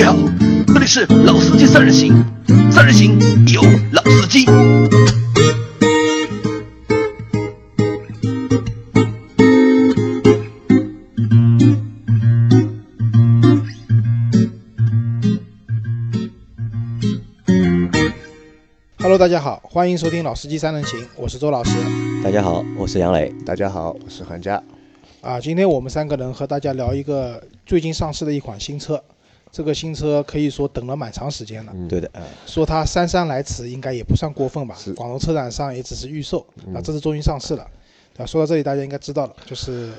位好，这里是老司机三人行，三人行有老司机。Hello，大家好，欢迎收听《老司机三人行》，我是周老师。大家好，我是杨磊。大家好，我是韩佳。啊，今天我们三个人和大家聊一个最近上市的一款新车。这个新车可以说等了蛮长时间了。嗯对的，说它姗姗来迟，应该也不算过分吧是。广州车展上也只是预售，那，这次终于上市了。对吧？说到这里，大家应该知道了，就是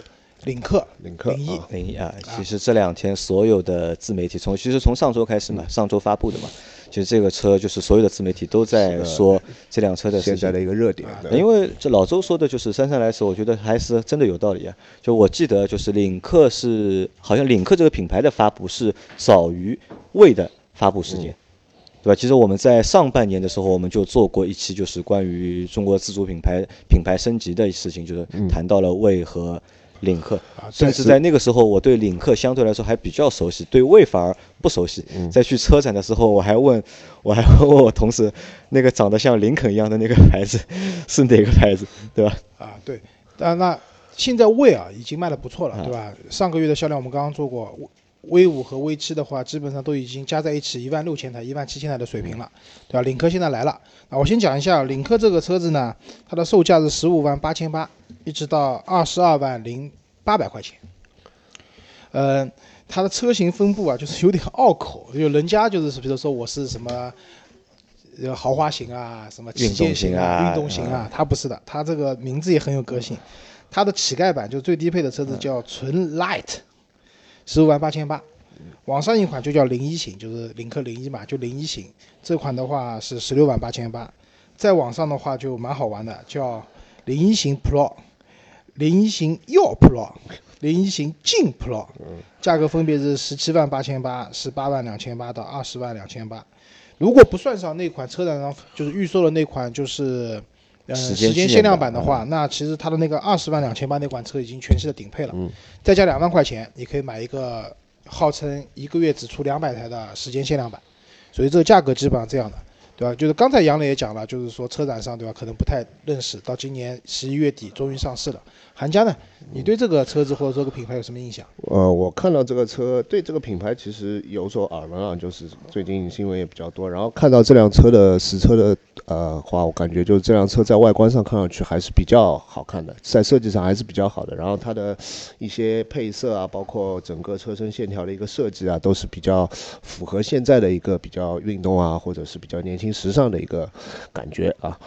领克领克零一啊零一啊，其实这两天所有的自媒体从其实从上周开始嘛，上周发布的嘛，其实这个车就是所有的自媒体都在说这辆车的现在的一个热点。因为这老周说的就是姗姗来迟，我觉得还是真的有道理啊。就我记得，就是领克是好像领克这个品牌的发布是早于魏的发布时间，对吧？其实我们在上半年的时候，我们就做过一期，就是关于中国自主品牌品牌升级的事情，就是谈到了魏和。领克，啊，甚至在那个时候，我对领克相对来说还比较熟悉，对魏反而不熟悉。在去车展的时候，我还问，我还问我同事，那个长得像林肯一样的那个牌子是哪个牌子，对吧？啊，对，但那现在魏啊已经卖的不错了，啊对吧？上个月的销量我们刚刚做过，V 五和 V 七的话，基本上都已经加在一起一万六千台、一万七千台的水平了，对吧？领克现在来了，啊，我先讲一下领克这个车子呢，它的售价是十五万八千八，一直到二十二万零八百块钱。呃，它的车型分布啊，就是有点拗口，就人家就是比如说我是什么。呃，豪华型啊，什么旗舰型啊，啊运动型啊，它不是的，它这个名字也很有个性。它的乞丐版就是最低配的车子叫纯 Light，十五万八千八。网上一款就叫零一型，就是领克零一嘛，就零一型。这款的话是十六万八千八。在网上的话就蛮好玩的，叫零一型 Pro、零一型耀 Pro、零一型劲 Pro，价格分别是十七万八千八、十八万两千八到二十万两千八。如果不算上那款车展上就是预售的那款，就是呃时间限量版的话，那其实它的那个二十万两千八那款车已经全系的顶配了，嗯。再加两万块钱，你可以买一个号称一个月只出两百台的时间限量版，所以这个价格基本上这样的，对吧？就是刚才杨磊也讲了，就是说车展上对吧，可能不太认识，到今年十一月底终于上市了。韩家呢，你对这个车子或者这个品牌有什么印象？呃，我看到这个车，对这个品牌其实有所耳闻啊，就是最近新闻也比较多。然后看到这辆车的实车的呃话，我感觉就是这辆车在外观上看上去还是比较好看的，在设计上还是比较好的。然后它的一些配色啊，包括整个车身线条的一个设计啊，都是比较符合现在的一个比较运动啊，或者是比较年轻时尚的一个感觉啊。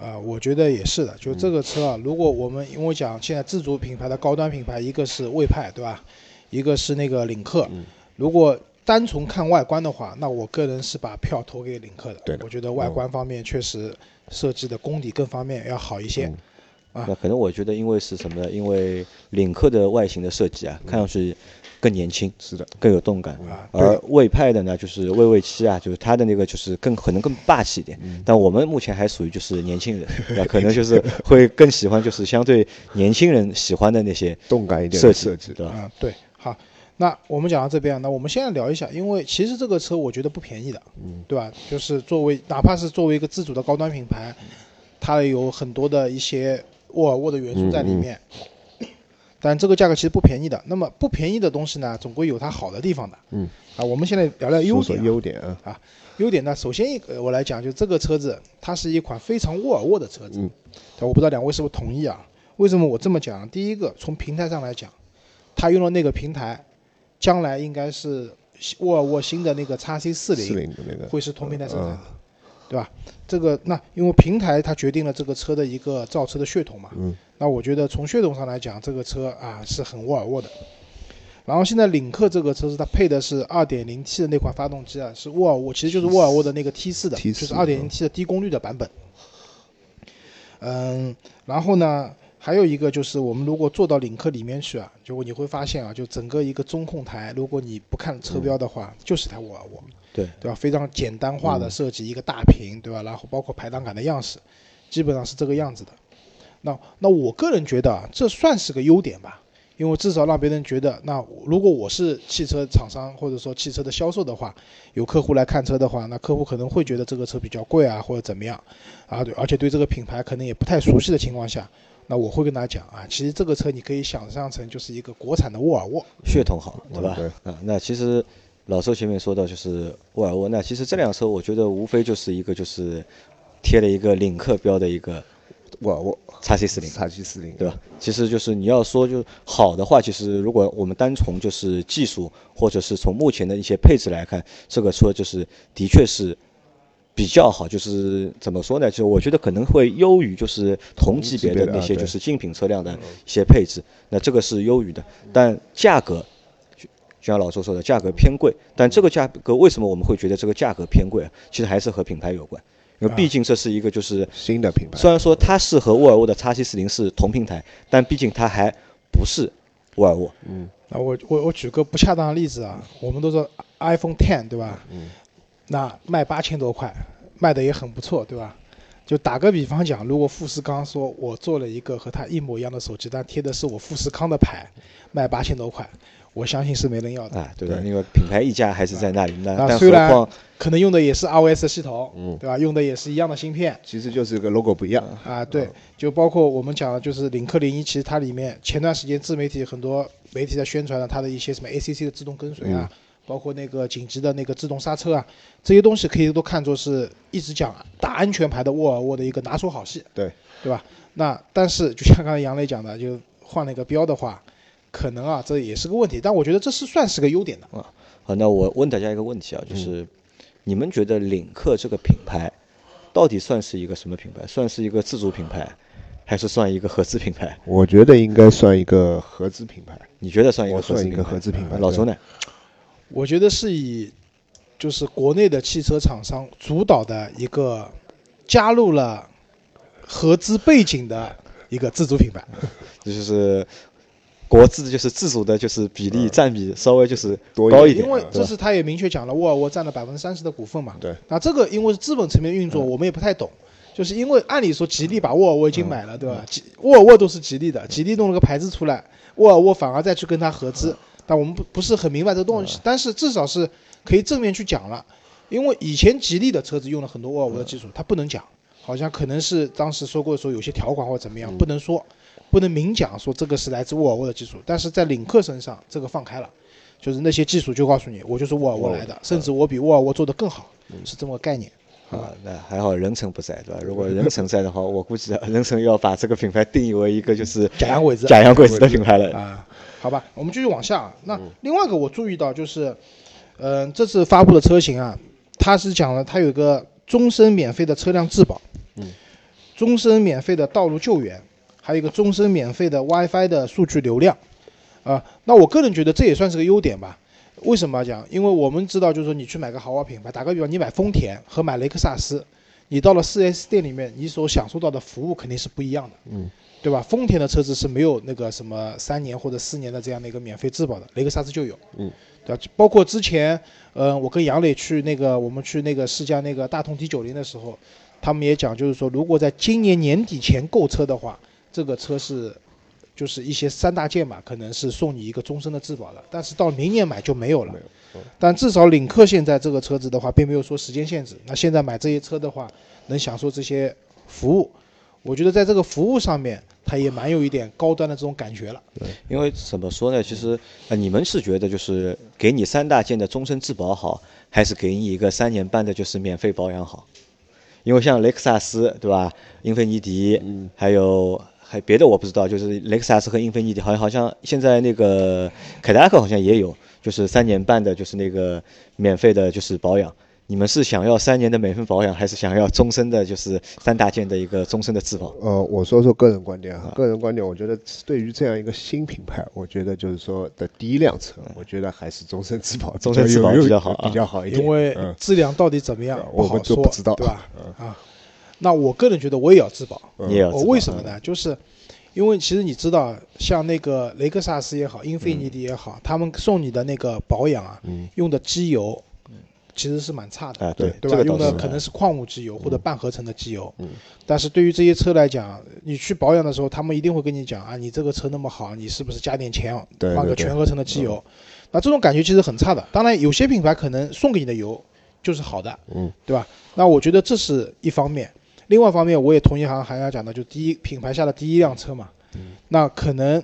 啊、我觉得也是的。就这个车啊，如果我们因为我讲现在自主品牌的高端品牌，一个是魏派，对吧？一个是那个领克。如果单从看外观的话，那我个人是把票投给领克的。对的我觉得外观方面确实设计的功底各方面要好一些。啊那可能我觉得因为是什么呢？因为领克的外形的设计啊，看上去更年轻，是的，更有动感。啊而魏派的呢，就是魏魏七啊，就是它的那个就是更可能更霸气一点。但我们目前还属于就是年轻人，对？可能就是会更喜欢就是相对年轻人喜欢的那些动感一点设计，的设计。对吧？啊，对，好。那我们讲到这边，那我们现在聊一下，因为其实这个车我觉得不便宜的，嗯，对吧？就是作为哪怕是作为一个自主的高端品牌，它有很多的一些沃尔沃的元素在里面，但这个价格其实不便宜的。那么不便宜的东西呢，总归有它好的地方的，嗯，啊，我们现在聊聊优点啊、优点啊，优点呢，首先一个我来讲，就这个车子它是一款非常沃尔沃的车子，嗯对我不知道两位是不是同意啊？为什么我这么讲？第一个，从平台上来讲，它用的那个平台，将来应该是沃尔沃新的那个 x C 四四零会是同平台生产的，嗯对吧？这个那因为平台它决定了这个车的一个造车的血统嘛，嗯，那我觉得从血统上来讲，这个车啊是很沃尔沃的。然后现在领克这个车是它配的是 2.0T 的那款发动机啊，是沃尔沃，其实就是沃尔沃的那个 T 4的，T4 就是 2.0T 的低功率的版本。嗯，然后呢，还有一个就是我们如果坐到领克里面去啊，就你会发现啊，就整个一个中控台，如果你不看车标的话，就是台沃尔沃。对对吧？非常简单化的设计，一个大屏，对吧？然后包括排档杆的样式，基本上是这个样子的。那那我个人觉得啊，这算是个优点吧，因为至少让别人觉得，那如果我是汽车厂商或者说汽车的销售的话，有客户来看车的话，那客户可能会觉得这个车比较贵啊，或者怎么样啊，对，而且对这个品牌可能也不太熟悉的情况下，那我会跟他讲啊，其实这个车你可以想象成就是一个国产的沃尔沃，血统好，对吧？对啊，那其实老周前面说到就是沃尔沃，那其实这辆车我觉得无非就是一个就是贴了一个领克标的一个沃尔沃叉 C 四零，叉 C 四零，对吧？其实就是你要说就好的话，其实如果我们单从就是技术或者是从目前的一些配置来看，这个车就是的确是比较好。就是怎么说呢？就我觉得可能会优于就是同级别的那些就是竞品车辆的一些配置，那这个是优于的。但价格就就像老周说的，价格偏贵。但这个价格为什么我们会觉得这个价格偏贵啊？其实还是和品牌有关，因为毕竟这是一个就是新的品牌，虽然说它是和沃尔沃的 x C 四零是同平台，但毕竟它还不是沃尔沃。嗯那我我我举个不恰当的例子啊，我们都说 iPhone Ten 对吧？嗯。那卖八千多块，卖的也很不错，对吧？就打个比方讲，如果富士康说我做了一个和它一模一样的手机，但贴的是我富士康的牌，卖八千多块，我相信是没人要的。啊，对的，那个品牌溢价还是在那里。那虽然可能用的也是 iOS 系统，对吧？用的也是一样的芯片，其实就是个 logo 不一样。啊，对，就包括我们讲的，就是领克零一，其实它里面前段时间自媒体很多媒体在宣传了它的一些什么 ACC 的自动跟随啊，包括那个紧急的那个自动刹车啊，这些东西可以都看作是一直讲打安全牌的沃尔沃的一个拿手好戏，对，对吧？那但是就像刚才杨磊讲的，就换了一个标的话，可能啊这也是个问题，但我觉得这是算是个优点的。好，那我问大家一个问题啊，就是你们觉得领克这个品牌到底算是一个什么品牌？算是一个自主品牌，还是算一个合资品牌？我觉得应该算一个合资品牌。你觉得算一个我算一个合资品牌？品牌老周呢？我觉得是以就是国内的汽车厂商主导的一个加入了合资背景的一个自主品牌。这 就是国资，就是自主的，就是比例占比稍微就是多高一点，因为这是他也明确讲了，沃尔沃占了百分之三十的股份嘛。对。那这个因为是资本层面运作，我们也不太懂。就是因为按理说吉利把沃尔沃已经买了，对吧？吉沃尔沃都是吉利的，吉利弄了个牌子出来，沃尔沃反而再去跟他合资，但我们不不是很明白这个东西。但是至少是可以正面去讲了，因为以前吉利的车子用了很多沃尔沃的技术，它不能讲，好像可能是当时说过说有些条款或者怎么样，不能说，不能明讲说这个是来自沃尔沃的技术。但是在领克身上，这个放开了。就是那些技术就告诉你，我就是沃尔沃来的，甚至我比沃尔沃做得更好，是这么个概念。啊，那还好任成不在，对吧？如果 任成在的话，我估计任成要把这个品牌定义为一个就是假洋鬼子假洋鬼子的品牌了。啊，好吧，我们继续往下。那另外一个我注意到就是，嗯、这次发布的车型啊，它是讲了它有一个终身免费的车辆质保，嗯，终身免费的道路救援，还有一个终身免费的 WiFi 的数据流量，啊，那我个人觉得这也算是个优点吧。为什么要讲？因为我们知道，就是说你去买个豪华品牌，打个比方，你买丰田和买雷克萨斯，你到了 4S 店里面，你所享受到的服务肯定是不一样的，嗯，对吧？丰田的车子是没有那个什么三年或者四年的这样的一个免费质保的，雷克萨斯就有，嗯，对吧？包括之前，呃，我跟杨磊去那个我们去那个试驾那个大通 T 九零的时候，他们也讲，就是说如果在今年年底前购车的话，这个车是。就是一些三大件嘛，可能是送你一个终身的质保的，但是到明年买就没有了。但至少领克现在这个车子的话，并没有说时间限制。那现在买这些车的话，能享受这些服务，我觉得在这个服务上面，它也蛮有一点高端的这种感觉了。因为怎么说呢？其实呃，你们是觉得就是给你三大件的终身质保好，还是给你一个三年半的就是免费保养好？因为像雷克萨斯对吧，英菲尼迪，还有还别的我不知道，就是雷克萨斯和英菲尼迪，好像好像现在那个凯迪拉克好像也有，就是三年半的，就是那个免费的，就是保养。你们是想要三年的免费保养，还是想要终身的，就是三大件的一个终身的质保？呃，我说说个人观点哈，个人观点，我觉得对于这样一个新品牌，我觉得就是说的第一辆车，我觉得还是终身质保，终身质保比较好啊比较好一点。因为嗯质量到底怎么样不好我们就说，不知道对吧？啊，那我个人觉得我也要质保。我你也要为什么呢？就是因为其实你知道，像那个雷克萨斯也好，英菲尼迪也好，他们送你的那个保养啊，用的机油其实是蛮差的，啊对对吧？用的可能是矿物机油或者半合成的机油，但是对于这些车来讲，你去保养的时候，他们一定会跟你讲啊，你这个车那么好，你是不是加点钱换个全合成的机油？那这种感觉其实很差的。当然，有些品牌可能送给你的油就是好的，嗯，对吧？那我觉得这是一方面。另外一方面，我也同意韩韩要讲的，就第一品牌下的第一辆车嘛，嗯那可能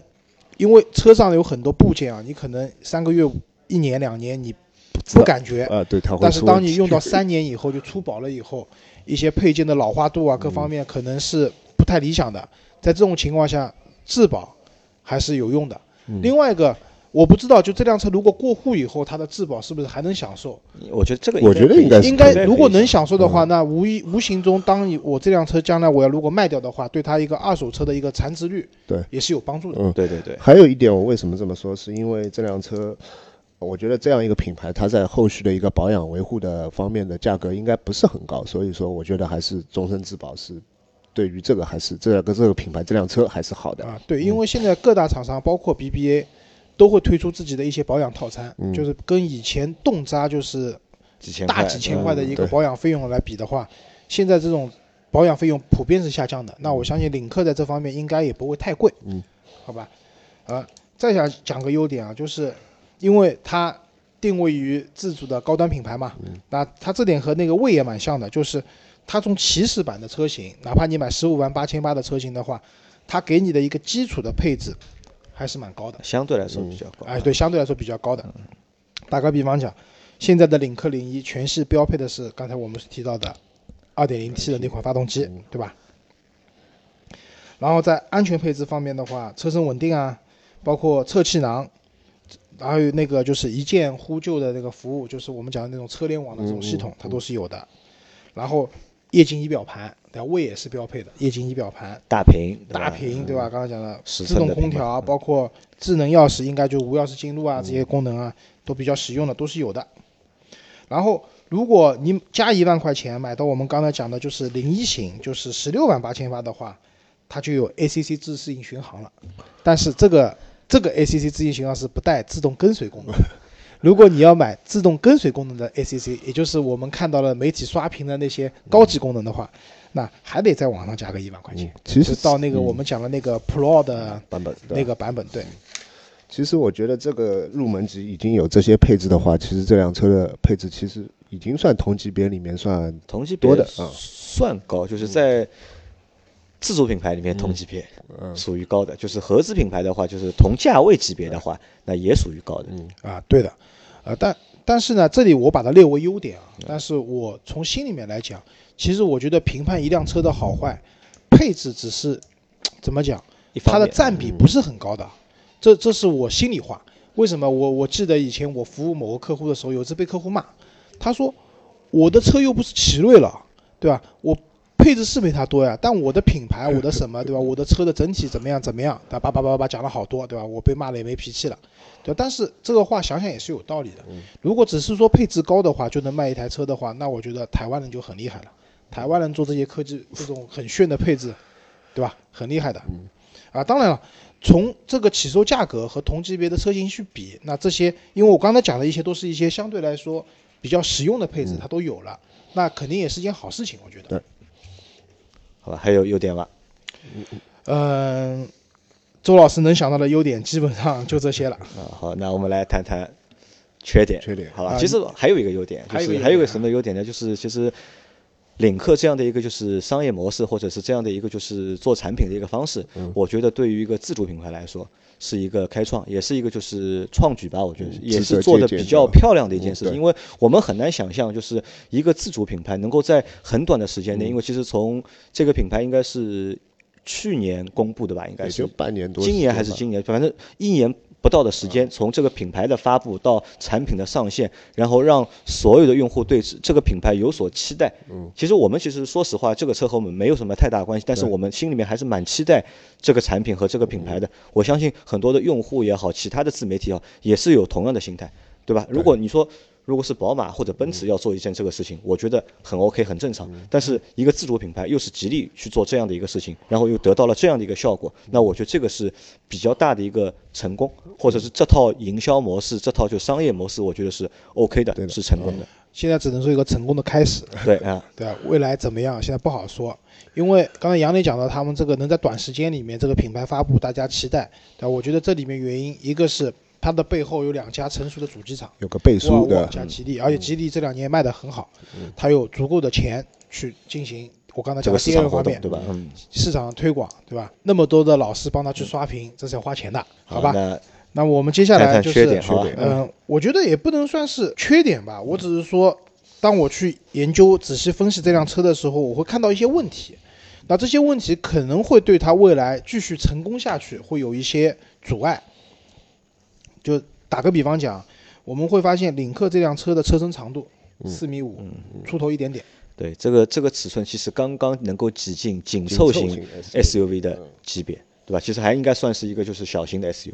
因为车上有很多部件啊，你可能三个月、一年、两年你不不感觉，啊，对，它会但是当你用到三年以后就出保了以后，一些配件的老化度啊，各方面可能是不太理想的。在这种情况下，质保还是有用的。另外一个，我不知道，就这辆车如果过户以后，它的质保是不是还能享受？我觉得这个我觉得应该是应该如果能享受的话，那无一无形中，当你我这辆车将来我要如果卖掉的话，对它一个二手车的一个残值率，对也是有帮助的。嗯对对对，还有一点，我为什么这么说，是因为这辆车，我觉得这样一个品牌，它在后续的一个保养维护的方面的价格应该不是很高，所以说我觉得还是终身质保是对于这个还是这个这个品牌这辆车还是好的。啊，对，因为现在各大厂商，包括 BBA，都会推出自己的一些保养套餐，嗯就是跟以前动辄就是几千大几千块的一个保养费用来比的话，现在这种保养费用普遍是下降的。那我相信领克在这方面应该也不会太贵，嗯，好吧？啊，再想讲个优点啊，就是因为它定位于自主的高端品牌嘛，那它这点和那个魏也蛮像的，就是它从起始版的车型，哪怕你买十五万八千八的车型的话，它给你的一个基础的配置还是蛮高的。相对来说比较高。哎，对，相对来说比较高的。打个比方讲，现在的领克零一全系标配的是刚才我们提到的 2.0T 的那款发动机，对吧？然后在安全配置方面的话，车身稳定啊，包括侧气囊，还有那个就是一键呼救的那个服务，就是我们讲的那种车联网的这种系统，它都是有的。然后液晶仪表盘，对吧？魏也是标配的液晶仪表盘，大屏，大屏，对吧？刚刚讲的自动空调啊，包括智能钥匙，应该就无钥匙进入啊，这些功能啊都比较实用的，都是有的。然后，如果你加一万块钱买到我们刚才讲的就是零一型，就是十六万八千八的话，它就有 ACC 自适应巡航了。但是这个这个 ACC 自适应巡航是不带自动跟随功能。如果你要买自动跟随功能的 ACC，也就是我们看到了媒体刷屏的那些高级功能的话，那还得在网上加个一万块钱。嗯其实到那个我们讲的那个 Pro 的版本对那个版本，对，其实我觉得这个入门级已经有这些配置的话，其实这辆车的配置其实已经算同级别里面算同级别多的啊算高，就是在自主品牌里面同级别嗯。属于高的，就是合资品牌的话，就是同价位级别的话，那也属于高的。嗯。啊，对的，呃，但但是呢，这里我把它列为优点啊，但是我从心里面来讲，其实我觉得评判一辆车的好坏，配置只是 怎么讲，它的占比不是很高的，这这是我心里话。为什么？我我记得以前我服务某个客户的时候，有一次被客户骂，他说我的车又不是奇瑞了，对吧？我配置是没它多呀，但我的品牌，我的什么，对吧？我的车的整体怎么样怎么样，对吧？叭叭叭叭讲了好多，对吧？我被骂了也没脾气了，对吧。但是这个话想想也是有道理的。如果只是说配置高的话就能卖一台车的话，那我觉得台湾人就很厉害了。台湾人做这些科技这种很炫的配置，对吧？很厉害的。啊，当然了，从这个起售价格和同级别的车型去比，那这些，因为我刚才讲的一些都是一些相对来说比较实用的配置，它都有了，那肯定也是件好事情，我觉得。对好吧，还有优点吧？嗯，周老师能想到的优点基本上就这些了。啊，好，那我们来谈谈缺点。缺点好吧，啊其实还有一个优点，就还有还有一个什么优点呢？就是其实领克这样的一个就是商业模式，或者是这样的一个就是做产品的一个方式，嗯。我觉得对于一个自主品牌来说是一个开创，也是一个就是创举吧。我觉得也是做的比较漂亮的一件事情，嗯因为我们很难想象，就是一个自主品牌能够在很短的时间内，因为其实从这个品牌应该是去年公布的吧，应该是就半年多今，年还是今年，反正一年不到的时间，从这个品牌的发布到产品的上线，然后让所有的用户对这个品牌有所期待。嗯，其实我们其实说实话，这个车和我们没有什么太大关系，但是我们心里面还是蛮期待这个产品和这个品牌的。我相信很多的用户也好，其他的自媒体也好，也是有同样的心态，对吧？如果你说。如果是宝马或者奔驰要做一件这个事情，我觉得很 OK 很正常。但是一个自主品牌又是极力去做这样的一个事情，然后又得到了这样的一个效果，那我觉得这个是比较大的一个成功，或者是这套营销模式、这套就商业模式，我觉得是 OK 的，是成功的。现在只能说一个成功的开始，对啊，对啊？未来怎么样，现在不好说。因为刚才杨磊讲到，他们这个能在短时间里面这个品牌发布，大家期待，对吧？我觉得这里面原因，一个是它的背后有两家成熟的主机厂，有个倍沃尔沃数的，加吉利，而且吉利这两年卖得很好，嗯它有足够的钱去进行我刚才这个讲的第二个方面，对吧？嗯，市场推广，对吧？那么多的老师帮他去刷屏，这是要花钱的，好吧？那那我们接下来就是？嗯、我觉得也不能算是缺点吧，我只是说，当我去研究、仔细分析这辆车的时候，我会看到一些问题。那这些问题可能会对它未来继续成功下去会有一些阻碍。就打个比方讲，我们会发现领克这辆车的车身长度四米五出头一点点，对这个这个尺寸其实刚刚能够挤进紧凑型紧凑型 SUV SUV 的级别，对吧？其实还应该算是一个就是小型的 SUV。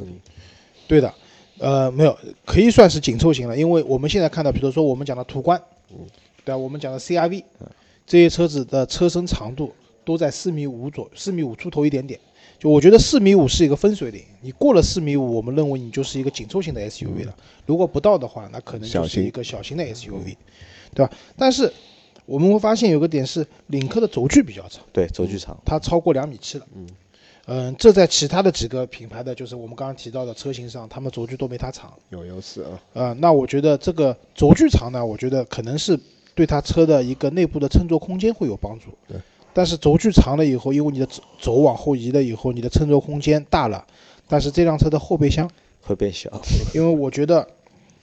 对的，呃，没有，可以算是紧凑型了，因为我们现在看到，比如说我们讲的途观，对吧？我们讲的 CRV，这些车子的车身长度都在四米五左，四米五出头一点点。就我觉得四米五是一个分水岭，你过了四米五，我们认为你就是一个紧凑型的 SUV 了。如果不到的话，那可能就是一个小型的 SUV，对吧？但是我们会发现有个点是，领克的轴距比较长。对，轴距长，它超过两米七了。嗯，这在其他的几个品牌的，就是我们刚刚提到的车型上，他们轴距都没它长。有优势啊。呃，那我觉得这个轴距长呢，我觉得可能是对它车的一个内部的乘坐空间会有帮助。对。但是轴距长了以后，因为你的轴轴往后移了以后，你的乘坐空间大了，但是这辆车的后备箱，会变小。因为我觉得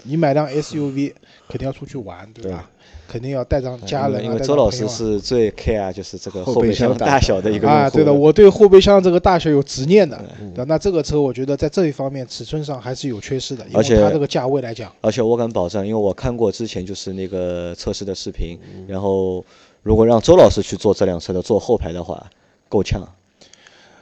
你买辆 SUV 肯定要出去玩，对吧？肯定要带上家人啊，因为周老师是最 care 就是这个后后备箱大大小的一个啊，对的，我对后备箱这个大小有执念的。那这个车我觉得在这一方面尺寸上还是有缺失的，因而且为它这个价位来讲，而且我敢保证，因为我看过之前就是那个测试的视频，嗯然后如果让周老师去坐这辆车的坐后排的话，够呛。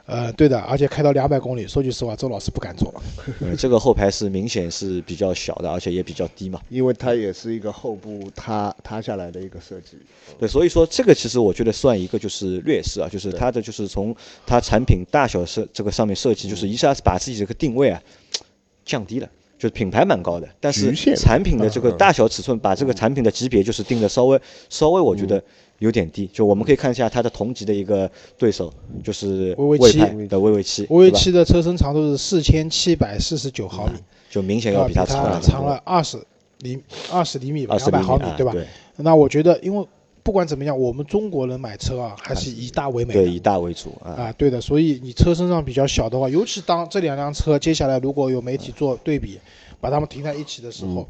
呃，对的，而且开到两百公里，说句实话，周老师不敢坐。嗯 这个后排是明显是比较小的，而且也比较低嘛。因为它也是一个后部塌塌下来的一个设计。对，所以说这个其实我觉得算一个就是劣势啊，就是它的就是从它产品大小设这个上面设计，就是一下子把自己这个定位啊 降低了。就是品牌蛮高的，但是产品的这个大小尺寸，把这个产品的级别就是定的稍微稍微，我觉得有点低。就我们可以看一下它的同级的一个对手，就是威威七魏派的威威七，威威对吧七的车身长度是四千七百四十九毫米，就明显要要比它它长了长了二十厘二十厘米吧，两百毫米啊，对吧？对那我觉得，因为不管怎么样，我们中国人买车啊，还是以大为美对，以大为主啊。啊，对的。所以你车身上比较小的话，尤其当这两辆车接下来如果有媒体做对比，把它们停在一起的时候，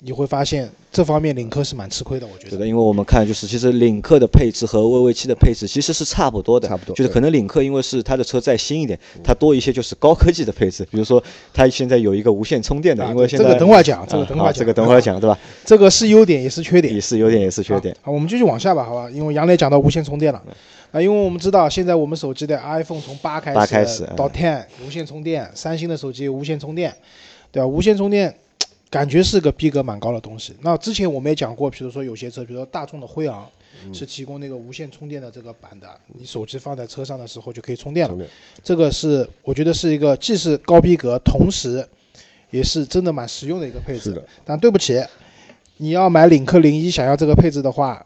你会发现这方面领克是蛮吃亏的，我觉得。对的，因为我们看就是其实领克的配置和威威七的配置其实是差不多的，差不多就是可能领克因为是它的车再新一点，它多一些就是高科技的配置，比如说它现在有一个无线充电的，啊因为现在这个等会儿讲，这个啊等会儿讲，好这个等会儿讲对吧？这个是优点也是缺点也。是优点也是缺点。好，我们继续往下吧，好吧？因为杨磊讲到无线充电了，啊，因为我们知道现在我们手机的 iPhone 从八开始八开始嗯到 Ten 无线充电，三星的手机无线充电，对吧？无线充电感觉是个逼格蛮高的东西。那之前我们也讲过，比如说有些车，比如说大众的辉昂。是提供那个无线充电的这个版的，你手机放在车上的时候就可以充电了电。这个是我觉得是一个既是高逼格，同时也是真的蛮实用的一个配置。的，但对不起，你要买领克零一想要这个配置的话，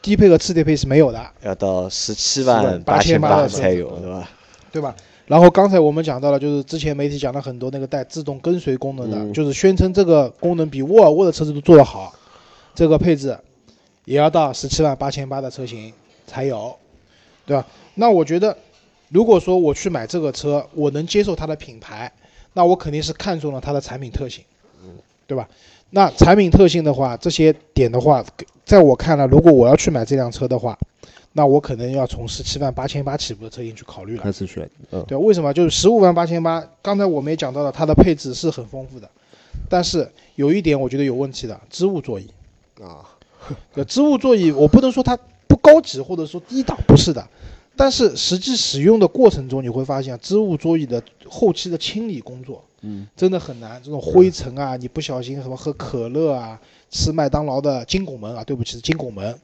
低配和次低配是没有的，要到十七万八千八八才有，对吧？对吧？然后刚才我们讲到了，就是之前媒体讲了很多那个带自动跟随功能的，嗯就是宣称这个功能比沃尔沃的车子都做得好，这个配置也要到十七万八千八的车型才有，对吧？那我觉得，如果说我去买这个车，我能接受它的品牌，那我肯定是看中了它的产品特性，对吧？那产品特性的话，这些点的话，在我看来，如果我要去买这辆车的话，那我可能要从十七万八千八起步的车型去考虑了。开始选，嗯，对，为什么？就是十五万八千八，刚才我们也讲到了，它的配置是很丰富的，但是有一点我觉得有问题的，织物座椅。啊，呃，织物座椅我不能说它不高级或者说低档，不是的，但是实际使用的过程中，你会发现织物桌椅的后期的清理工作，嗯，真的很难。这种灰尘啊，你不小心什么喝可乐啊，吃麦当劳的金拱门啊，对不起，是金拱门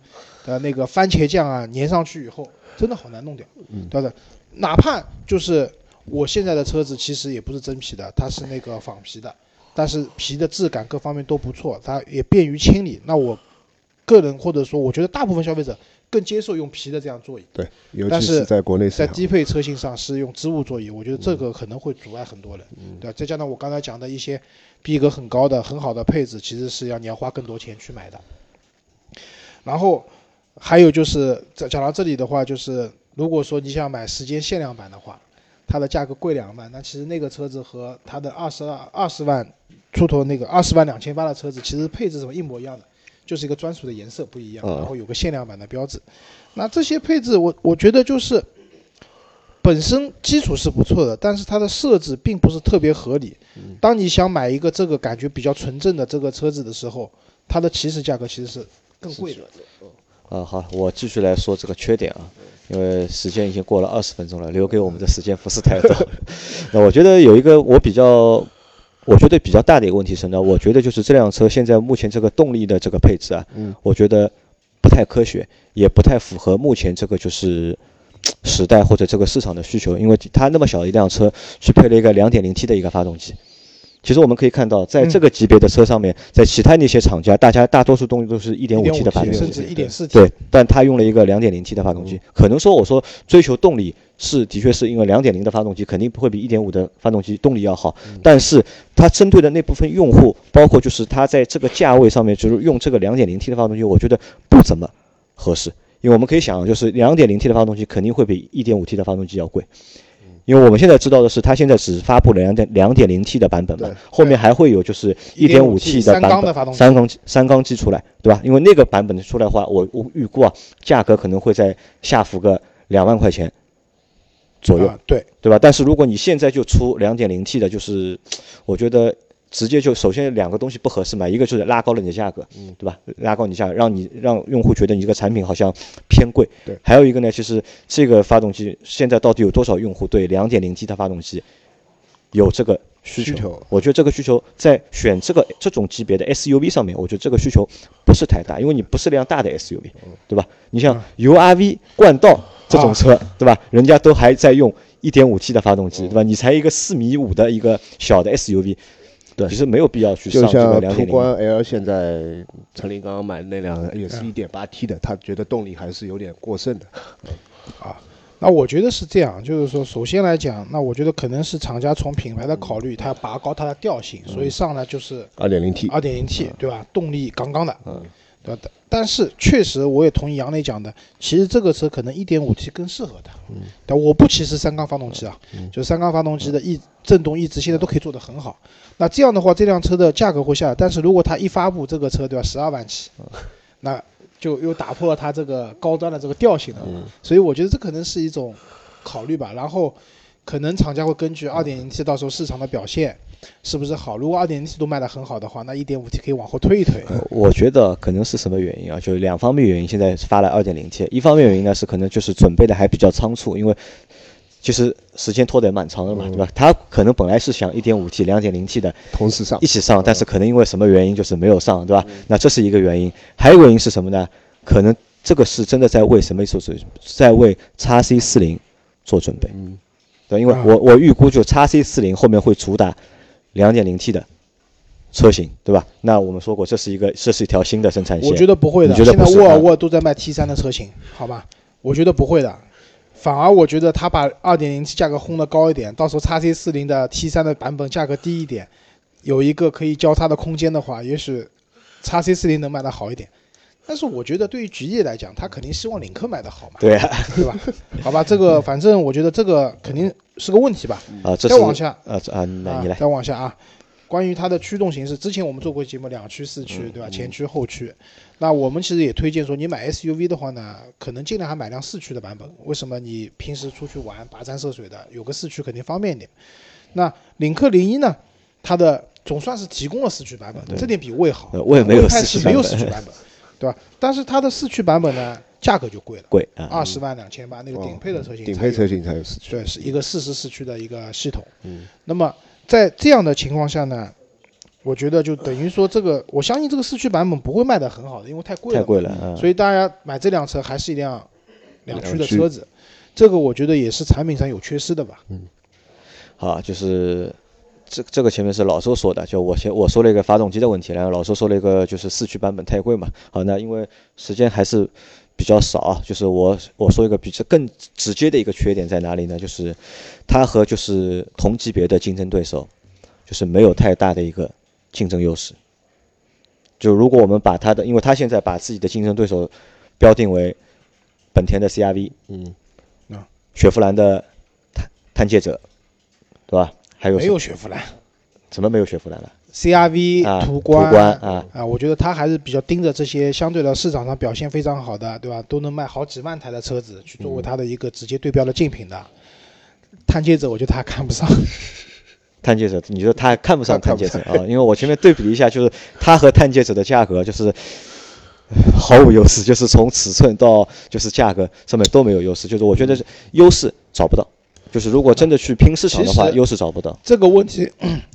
的那个番茄酱啊，粘上去以后，真的好难弄掉，嗯对的。哪怕就是我现在的车子其实也不是真皮的，它是那个仿皮的，但是皮的质感各方面都不错，它也便于清理。那我个人或者说，我觉得大部分消费者更接受用皮的这样座椅。对，尤其是在国内市在，低配车型上是用织物座椅，我觉得这个可能会阻碍很多人，对吧？再加上我刚才讲的一些逼格很高的、很好的配置，其实是要你要花更多钱去买的。然后还有就是讲讲到这里的话，就是如果说你想买时间限量版的话，它的价格贵两万，那其实那个车子和它的二十二二十万出头那个二十万两千八的车子，其实配置什么一模一样的，就是一个专属的颜色不一样，嗯然后有个限量版的标志。那这些配置我我觉得就是本身基础是不错的，但是它的设置并不是特别合理。当你想买一个这个感觉比较纯正的这个车子的时候，它的起始价格其实是更贵的。啊，好，我继续来说这个缺点啊，因为时间已经过了二十分钟了，留给我们的时间不是太多。那我觉得有一个我比较，我觉得比较大的一个问题是呢，我觉得就是这辆车现在目前这个动力的这个配置啊，嗯。我觉得不太科学，也不太符合目前这个就是时代或者这个市场的需求，因为它那么小的一辆车去配了一个 2.0T 的一个发动机。其实我们可以看到，在这个级别的车上面，在其他那些厂家，大家大多数动力都是一点五 T 的发动机，甚至一点四 T。对，但它用了一个 2.0T 的发动机，可能说我说追求动力是的确是因为两点零的发动机肯定不会比一点五的发动机动力要好，但是它针对的那部分用户，包括就是它在这个价位上面，就是用这个两点零 T 的发动机，我觉得不怎么合适，因为我们可以想，就是两点零 T 的发动机肯定会比一点五 T 的发动机要贵。因为我们现在知道的是，它现在只发布了两点两点零 T 的版本嘛，后面还会有就是一点五 T 的版本，的发动机三缸机三缸机出来，对吧？因为那个版本出来的话，我我预估啊，价格可能会在下浮个两万块钱左右，啊，对，对吧？但是如果你现在就出两点零 T 的，就是 我觉得直接就首先两个东西不合适嘛，一个就是拉高了你的价格，对吧？拉高你价格，让你让用户觉得你这个产品好像偏贵。对还有一个呢，就是这个发动机现在到底有多少用户对两点零 T 的发动机有这个需求？需求我觉得这个需求在选这个这种级别的 SUV 上面，我觉得这个需求不是太大，因为你不是辆大的 SUV，对吧？你像 URV 冠道这种车，对吧？人家都还在用 1.5T 的发动机，对吧？你才一个四米五的一个小的 SUV，对其实没有必要去就上这个像两点零。途观 L 现在陈林刚刚买的那辆也是一点八 T 的，他觉得动力还是有点过剩的。啊那我觉得是这样，就是说，首先来讲，那我觉得可能是厂家从品牌的考虑，它要拔高它的调性，所以上来就是二点零 T，二点零 T，对吧？动力杠杠的，嗯，对吧？但是确实，我也同意杨磊讲的，其实这个车可能 1.5T 更适合它。嗯，但我不歧视三缸发动机啊，就三缸发动机的抑震动抑制现在都可以做得很好。那这样的话，这辆车的价格会下来，但是如果它一发布这个车，对吧？十二万起，那就又打破了它这个高端的这个调性了。所以我觉得这可能是一种考虑吧。然后可能厂家会根据 2.0T 到时候市场的表现是不是好，如果二点零 T 都卖得很好的话，那一点五 T 可以往后推一推。我觉得可能是什么原因啊？就两方面原因。现在发了二点零 T，一方面原因呢是可能就是准备的还比较仓促，因为其实时间拖得也蛮长的嘛，对吧？他可能本来是想一点五 T、两点零 T 的同时上一起上，但是可能因为什么原因就是没有上，对吧？那这是一个原因。还有一个原因是什么呢？可能这个是真的在为什么做准，在为 x C 四零做准备。嗯，对，因为我我预估就 x C 四零后面会主打两点零 T 的车型，对吧？那我们说过，这是一个这是一条新的生产线。我觉得不会的，现在沃尔沃都在卖 T 三的车型，好吧？我觉得不会的，反而我觉得他把2 0 T 价格轰得高一点，到时候 x C 四零的 T 三的版本价格低一点，有一个可以交叉的空间的话，也许 x C 四零能卖得好一点。但是我觉得对于吉利来讲，他肯定希望领克卖的好嘛，对啊，对吧？好吧，这个反正我觉得这个肯定是个问题吧。啊，这是再往下啊啊，你来，再往下啊。关于它的驱动形式，之前我们做过节目，两驱、四驱，对吧？前驱、后驱。那我们其实也推荐说，你买 SUV 的话呢，可能尽量还买辆四驱的版本。为什么？你平时出去玩，跋山涉水的，有个四驱肯定方便一点。那领克零一呢，它的总算是提供了四驱版本，这点比魏好。呃魏没有没有四驱版本，对吧？但是它的四驱版本呢，价格就贵了，贵啊，二十万两千八，那个顶配的车型顶配车型才有四驱。对，是一个四十四驱的一个系统。嗯，那么在这样的情况下呢，我觉得就等于说这个，我相信这个四驱版本不会卖得很好的，因为太贵了。太贵了啊。所以大家买这辆车还是一辆两驱的车子，这个我觉得也是产品上有缺失的吧。嗯好，就是这这个前面是老周说的，就我先我说了一个发动机的问题，然后老周说了一个就是四驱版本太贵嘛。好，那因为时间还是比较少啊，就是我我说一个比较更直接的一个缺点在哪里呢？就是它和就是同级别的竞争对手，就是没有太大的一个竞争优势。就如果我们把它的，因为它现在把自己的竞争对手标定为本田的 CRV，嗯，啊，雪佛兰的探探界者，对吧？还有没有雪佛兰怎么没有雪佛兰了？CRV、啊，途观观啊，啊，我觉得他还是比较盯着这些相对的市场上表现非常好的，对吧？都能卖好几万台的车子，去作为他的一个直接对标的竞品的。探界者，我觉得他看不上。探界者，你说他看不上探界者啊？因为我前面对比了一下，就是它和探界者的价格就是呃 毫无优势，就是从尺寸到就是价格上面都没有优势，就是我觉得是优势找不到。就是如果真的去拼市场的话，优势找不到。这个问题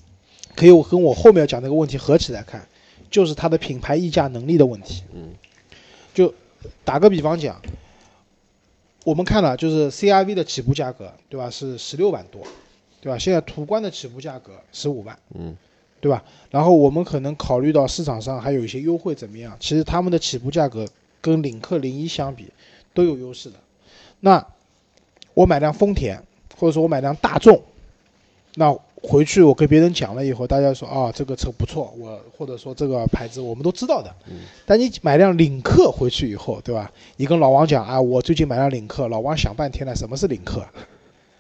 可以跟我后面要讲那个问题合起来看，就是它的品牌溢价能力的问题。嗯，就打个比方讲，我们看了就是 CRV 的起步价格，对吧？是十六万多，对吧？现在途观的起步价格十五万，嗯，对吧？然后我们可能考虑到市场上还有一些优惠怎么样，其实他们的起步价格跟领克零一相比都有优势的。那我买辆丰田，或者说我买辆大众，那回去我跟别人讲了以后，大家说啊这个车不错，我或者说这个牌子我们都知道的。但你买辆领克回去以后，对吧？你跟老王讲啊，我最近买辆领克，老王想半天了，什么是领克？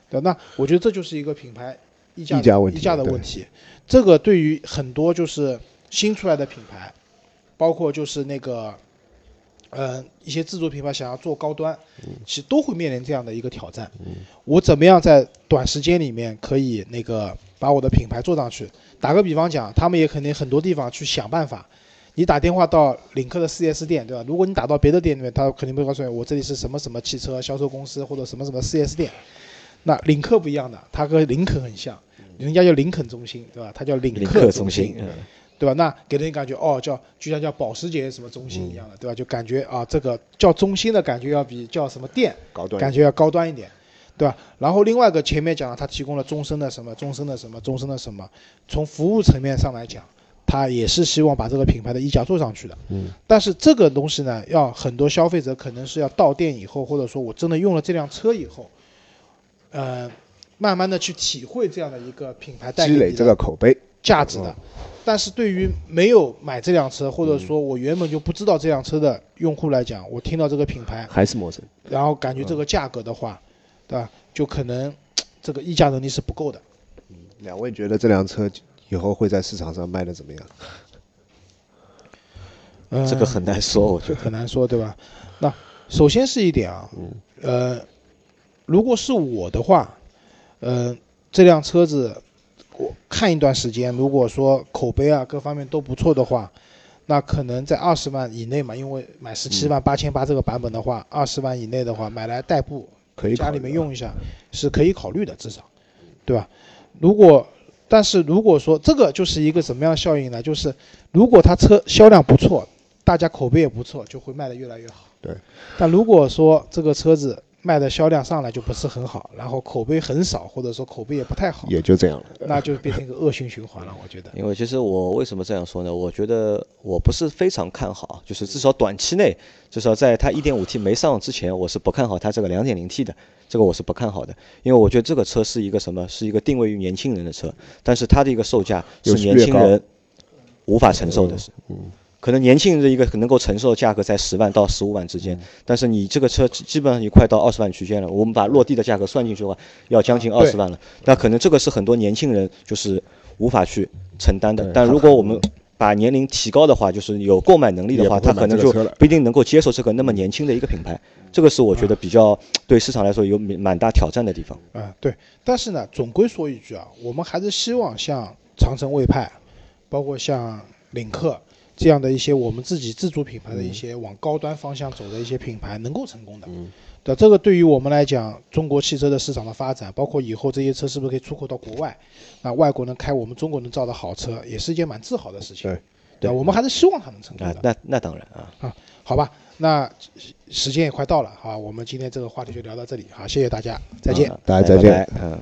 对，那我觉得这就是一个品牌溢价溢价的问题。这个对于很多就是新出来的品牌，包括就是那个，呃，一些自主品牌想要做高端，其实都会面临这样的一个挑战。我怎么样在短时间里面可以那个把我的品牌做上去？打个比方讲，他们也肯定很多地方去想办法。你打电话到领克的 4S 店，对吧？如果你打到别的店里面，他肯定会告诉你，我这里是什么什么汽车销售公司或者什么什么 4S 店。那领克不一样的，它和林肯很像，人家叫林肯中心，对吧？它叫领领克克中心心，，嗯对吧？那给人感觉哦，叫就像叫保时捷什么中心一样的，对吧？就感觉啊，这个叫中心的感觉要比叫什么店高端感觉要高端一点，对吧？然后另外一个前面讲了，它提供了终身的什么，终身的什么，终身的什么，从服务层面上来讲，它也是希望把这个品牌的溢价做上去的。嗯。但是这个东西呢，要很多消费者可能是要到店以后，或者说我真的用了这辆车以后，呃，慢慢的去体会这样的一个品牌积累这个口碑，价值的。但是对于没有买这辆车，或者说我原本就不知道这辆车的用户来讲，我听到这个品牌，还是陌生。然后感觉这个价格的话，对吧？就可能这个议价能力是不够的。两位觉得这辆车以后会在市场上卖的怎么样？嗯，这个很难说，我觉得。很难说，对吧？那首先是一点啊，呃，如果是我的话，呃，这辆车子我看一段时间，如果说口碑啊各方面都不错的话，那可能在二十万以内嘛，因为买十七万八千八这个版本的话，二十万以内的话，买来代步，可以家里面用一下是可以考虑的，至少，对吧？如果但是如果说这个就是一个什么样的效应呢？就是如果它车销量不错，大家口碑也不错，就会卖得越来越好。对。但如果说这个车子卖的销量上来就不是很好，然后口碑很少，或者说口碑也不太好，也就这样了。那就变成一个恶性循环了。我觉得。因为其实我为什么这样说呢？我觉得我不是非常看好，就是至少短期内，至少在它 1.5T 没上之前，我是不看好它这个 2.0T 的，这个我是不看好的，因为我觉得这个车是一个什么？是一个定位于年轻人的车，但是它的一个售价是年轻人无法承受的，是，可能年轻人的一个能够承受的价格在十万到十五万之间，但是你这个车基基本上你快到二十万区间了，我们把落地的价格算进去的话，要将近二十万了，那可能这个是很多年轻人就是无法去承担的，但如果我们把年龄提高的话，就是有购买能力的话，他可能就不一定能够接受这个那么年轻的一个品牌，这个是我觉得比较对市场来说有蛮大挑战的地方。啊、对，但是呢，总归说一句啊，我们还是希望像长城魏派，包括像领克这样的一些我们自己自主品牌的一些往高端方向走的一些品牌能够成功的。嗯，对，这个对于我们来讲，中国汽车的市场的发展，包括以后这些车是不是可以出口到国外，那外国人开我们中国人造的好车，也是一件蛮自豪的事情。对，对，我们还是希望它能成功的。，啊那那当然啊。啊好吧，那时间也快到了，好吧，我们今天这个话题就聊到这里，好，谢谢大家，再见。啊大家再见嗯。